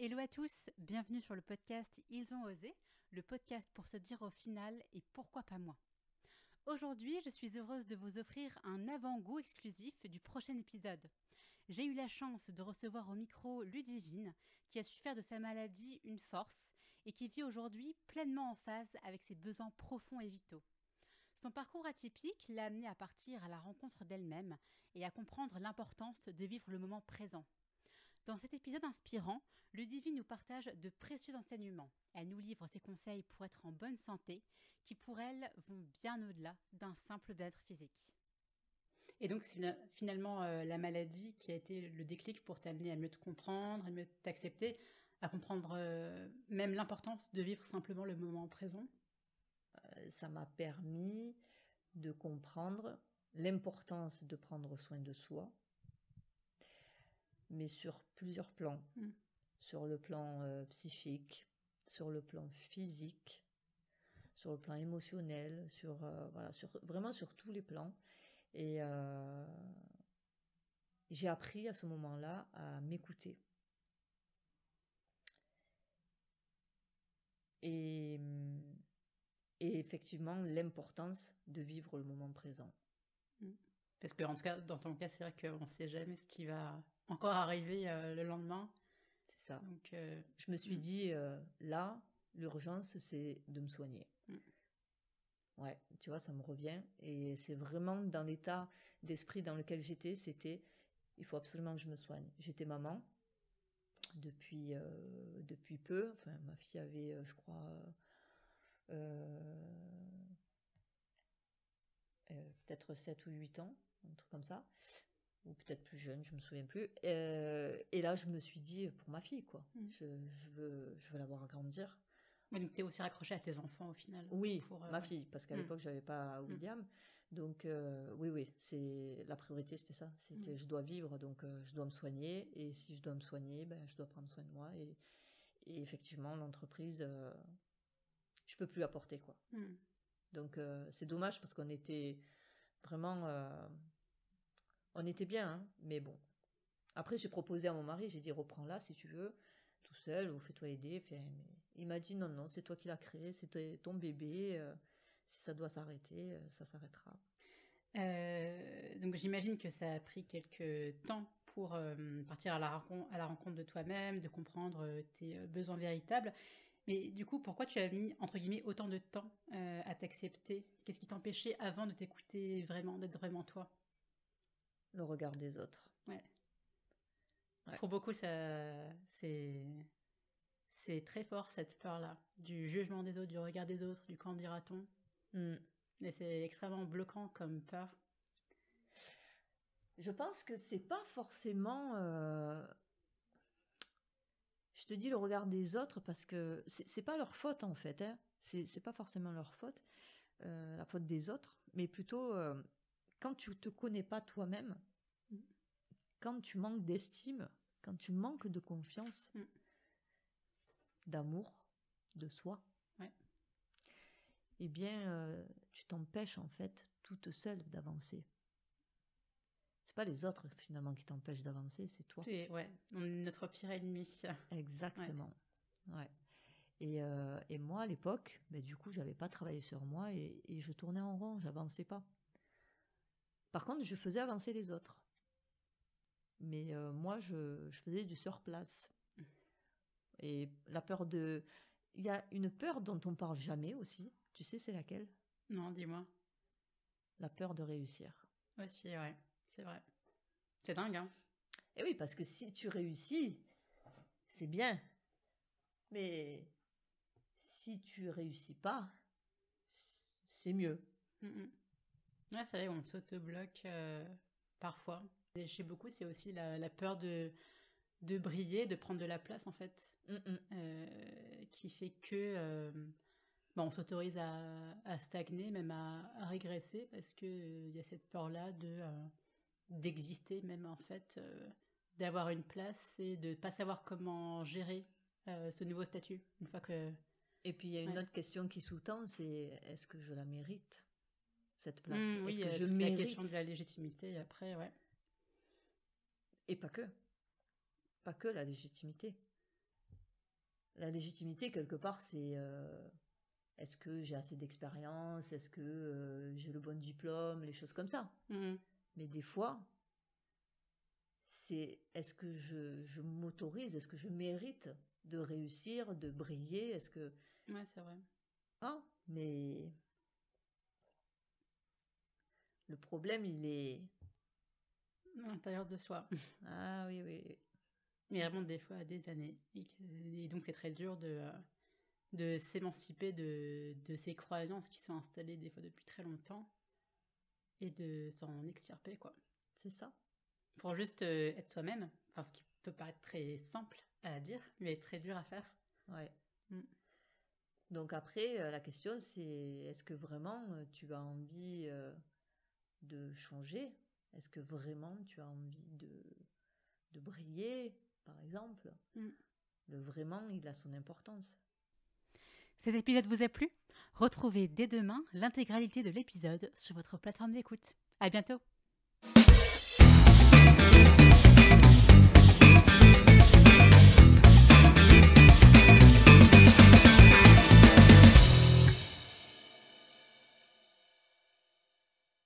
Hello à tous, bienvenue sur le podcast Ils ont osé, le podcast pour se dire au final et pourquoi pas moi. Aujourd'hui, je suis heureuse de vous offrir un avant-goût exclusif du prochain épisode. J'ai eu la chance de recevoir au micro Ludivine, qui a su faire de sa maladie une force et qui vit aujourd'hui pleinement en phase avec ses besoins profonds et vitaux. Son parcours atypique l'a amené à partir à la rencontre d'elle-même et à comprendre l'importance de vivre le moment présent. Dans cet épisode inspirant, Ludivine nous partage de précieux enseignements. Elle nous livre ses conseils pour être en bonne santé, qui pour elle vont bien au-delà d'un simple bien-être physique. Et donc, c'est finalement euh, la maladie qui a été le déclic pour t'amener à mieux te comprendre, à mieux t'accepter, à comprendre euh, même l'importance de vivre simplement le moment présent. Euh, ça m'a permis de comprendre l'importance de prendre soin de soi, mais sur plusieurs plans. Mm. Sur le plan euh, psychique, sur le plan physique, sur le plan émotionnel, sur, euh, voilà, sur, vraiment sur tous les plans. Et euh, j'ai appris à ce moment-là à m'écouter. Et, et effectivement, l'importance de vivre le moment présent. Mm. Parce que, en tout cas, dans ton cas, c'est vrai qu'on ne sait jamais ce qui va encore arriver euh, le lendemain. C'est ça. Donc, euh, je me suis mm. dit, euh, là, l'urgence, c'est de me soigner. Mm. Ouais, tu vois, ça me revient. Et c'est vraiment dans l'état d'esprit dans lequel j'étais, c'était, il faut absolument que je me soigne. J'étais maman depuis, depuis peu. Enfin, ma fille avait, je crois, peut-être 7 ou 8 ans, un truc comme ça ou peut-être plus jeune, je me souviens plus. Euh, et là, je me suis dit, pour ma fille, quoi, Mm. je, je veux, je veux la voir grandir. mais donc, tu es aussi raccroché à tes enfants au final. Oui, pour, euh, ma fille, parce qu'à Mm. l'époque, j'avais pas William. Donc, euh, oui, oui, c'est la priorité, c'était ça. C'était, Mm. je dois vivre, donc je dois me soigner. Et si je dois me soigner, ben, je dois prendre soin de moi. Et, et effectivement, l'entreprise, je peux plus apporter, quoi. Mm. Donc, c'est dommage parce qu'on était vraiment. euh, on était bien, hein, mais bon. Après, j'ai proposé à mon mari, j'ai dit reprends-la si tu veux, tout seul, ou fais-toi aider. Fait, mais il m'a dit non, non, c'est toi qui l'as créé, c'est ton bébé. euh, si ça doit s'arrêter, euh, ça s'arrêtera. Donc j'imagine que ça a pris quelques temps pour partir à la, rencontre, de toi-même, de comprendre tes besoins véritables. Mais du coup, pourquoi tu as mis, entre guillemets, autant de temps euh, à t'accepter? Qu'est-ce qui t'empêchait avant de t'écouter vraiment, d'être vraiment toi? Le regard des autres. Ouais. Ouais. Pour beaucoup, ça, c'est, c'est très fort cette peur-là, du jugement des autres, du regard des autres, du qu'en dira-t-on. Hmm. Et c'est extrêmement bloquant comme peur. Je pense que c'est pas forcément. euh, te dis le regard des autres parce que c'est pas leur faute en fait. Hein. C'est c'est pas forcément leur faute, euh, la faute des autres, mais plutôt euh, quand tu te connais pas toi-même, Mm. quand tu manques d'estime, quand tu manques de confiance, Mm. d'amour de soi. Ouais. Eh bien, euh, tu t'empêches en fait toute seule d'avancer. Pas les autres finalement qui t'empêchent d'avancer, c'est toi. C'est, ouais, on est notre pire ennemi. Exactement. Ouais. Et, euh, et moi, à l'époque, ben, du coup, j'avais pas travaillé sur moi et, et je tournais en rond, j'avançais pas. Par contre, je faisais avancer les autres. Mais euh, moi, je, je faisais du surplace. Et la peur de... Il y a une peur dont on parle jamais aussi. Tu sais, c'est laquelle? Non, dis-moi. La peur de réussir. Aussi, ouais, c'est vrai. C'est dingue, hein Et oui, parce que si tu réussis, c'est bien. Mais si tu réussis pas, c'est mieux. Mm, mm. Ouais, c'est vrai, on s'auto-bloque euh, parfois. Et chez beaucoup, c'est aussi la, la peur de, de briller, de prendre de la place, en fait, Mm, mm. euh, qui fait que euh, bon, on s'autorise à, à stagner, même à, à régresser, parce qu'il y a cette peur-là de d'exister, même, en fait, euh, d'avoir une place et de pas savoir comment gérer euh, ce nouveau statut, une fois que... Et puis il y a une Ouais. autre question qui sous-tend, c'est est-ce que je la mérite cette place? Mm, oui, que a je toute la mérite question de la légitimité, après, ouais. Et pas que. Pas que la légitimité. la légitimité, quelque part, c'est euh, est-ce que j'ai assez d'expérience? Est-ce que euh, j'ai le bon diplôme? Les choses comme ça. Mmh. Mais des fois, c'est est-ce que je, je m'autorise Est-ce que je mérite de réussir, de briller? Est-ce que. Ouais, c'est vrai. Ah, mais. Le problème, il est. À l'intérieur de soi. Ah oui, oui. Mais vraiment des fois des années. Et, et donc c'est très dur de, de s'émanciper de, de ces croyances qui sont installées des fois depuis très longtemps et de s'en extirper quoi. C'est ça. Pour juste euh, être soi-même, enfin ce qui peut paraître très simple à dire, mais très dur à faire. Ouais. Mm. Donc après, euh, la question c'est est-ce que vraiment euh, tu as envie euh, de changer? Est-ce que vraiment tu as envie de, de briller, par exemple? Mm. Le vraiment, il a son importance. Cet épisode vous a plu? Retrouvez dès demain l'intégralité de l'épisode sur votre plateforme d'écoute. À bientôt